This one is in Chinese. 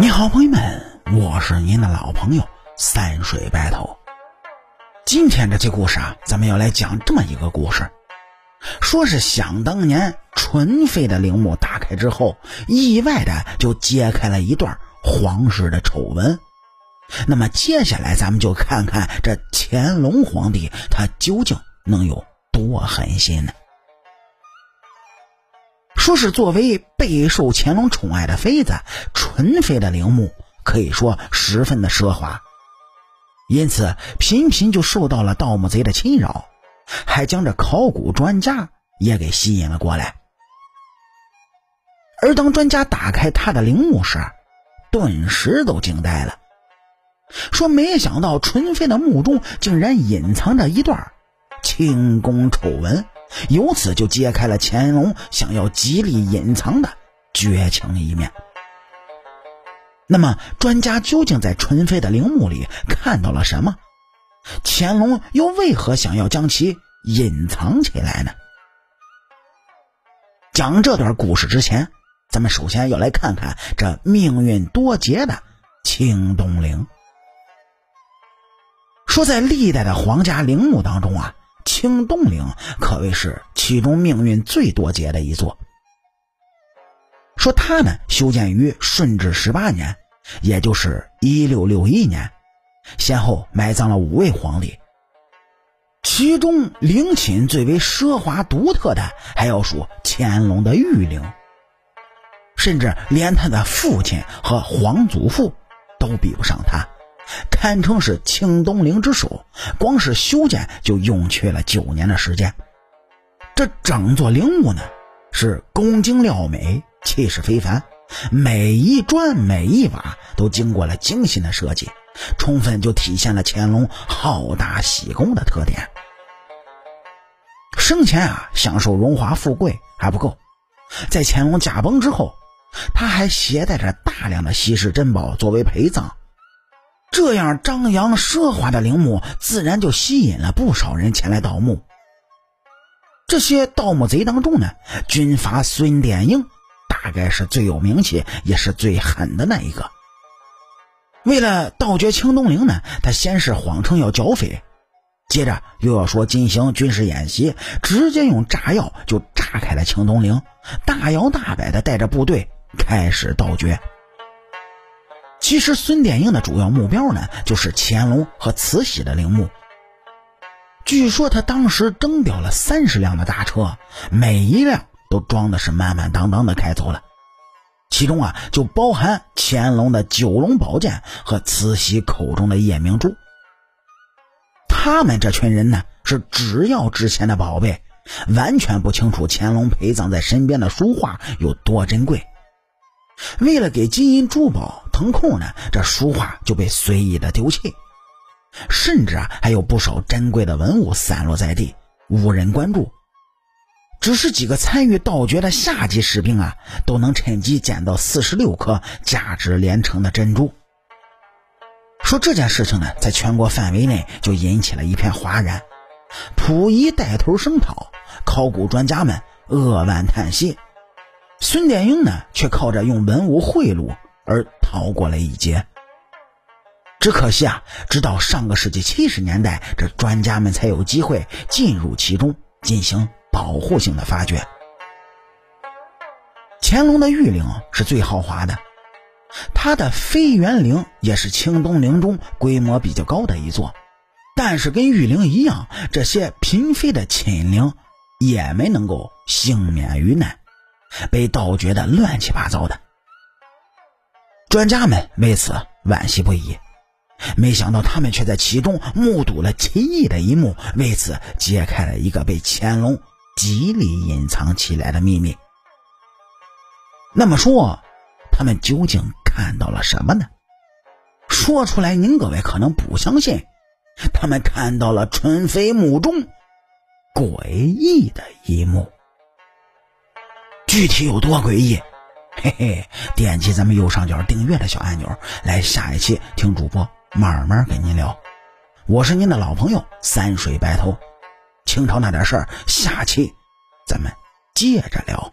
你好，朋友们，我是您的老朋友三水白头。今天这期故事啊，咱们要来讲这么一个故事，说是想当年纯妃的陵墓打开之后，意外的就揭开了一段皇室的丑闻。那么接下来咱们就看看这乾隆皇帝他究竟能有多狠心呢？说是作为备受乾隆宠爱的妃子，纯妃的陵墓可以说十分的奢华，因此频频就受到了盗墓贼的侵扰，还将这考古专家也给吸引了过来。而当专家打开他的陵墓时，顿时都惊呆了，说没想到纯妃的墓中竟然隐藏着一段清宫丑闻。由此就揭开了乾隆想要极力隐藏的绝情一面。那么，专家究竟在纯妃的陵墓里看到了什么？乾隆又为何想要将其隐藏起来呢？讲这段故事之前，咱们首先要来看看这命运多劫的清东陵。说在历代的皇家陵墓当中啊。清东陵可谓是其中命运最多劫的一座。说它呢，修建于顺治十八年，也就是一六六一年，先后埋葬了五位皇帝。其中陵寝最为奢华独特的，还要数乾隆的御陵，甚至连他的父亲和皇祖父都比不上他。堪称是清东陵之首，光是修建就用去了九年的时间。这整座陵墓呢，是工精料美，气势非凡，每一砖每一瓦都经过了精心的设计，充分就体现了乾隆好大喜功的特点。生前啊，享受荣华富贵还不够，在乾隆驾崩之后，他还携带着大量的稀世珍宝作为陪葬。这样张扬奢华的陵墓，自然就吸引了不少人前来盗墓。这些盗墓贼当中呢，军阀孙殿英大概是最有名气，也是最狠的那一个。为了盗掘清东陵呢，他先是谎称要剿匪，接着又要说进行军事演习，直接用炸药就炸开了清东陵，大摇大摆的带着部队开始盗掘。其实孙殿英的主要目标呢，就是乾隆和慈禧的陵墓。据说他当时征调了三十辆的大车，每一辆都装的是满满当当的开走了，其中啊就包含乾隆的九龙宝剑和慈禧口中的夜明珠。他们这群人呢，是只要值钱的宝贝，完全不清楚乾隆陪葬在身边的书画有多珍贵。为了给金银珠宝腾空呢，这书画就被随意的丢弃，甚至啊还有不少珍贵的文物散落在地，无人关注。只是几个参与盗掘的下级士兵啊，都能趁机捡到四十六颗价值连城的珍珠。说这件事情呢，在全国范围内就引起了一片哗然，溥仪带头声讨，考古专家们扼腕叹息。孙殿英呢，却靠着用文物贿赂而逃过了一劫。只可惜啊，直到上个世纪七十年代，这专家们才有机会进入其中进行保护性的发掘。乾隆的御陵是最豪华的，他的飞园陵也是清东陵中规模比较高的一座，但是跟御陵一样，这些嫔妃的寝陵也没能够幸免于难。被盗掘的乱七八糟的，专家们为此惋惜不已。没想到他们却在其中目睹了奇异的一幕，为此揭开了一个被乾隆极力隐藏起来的秘密。那么说，他们究竟看到了什么呢？说出来您各位可能不相信，他们看到了纯妃墓中诡异的一幕。具体有多诡异？嘿嘿，点击咱们右上角订阅的小按钮，来下一期听主播慢慢跟您聊。我是您的老朋友三水白头，清朝那点事儿，下期咱们接着聊。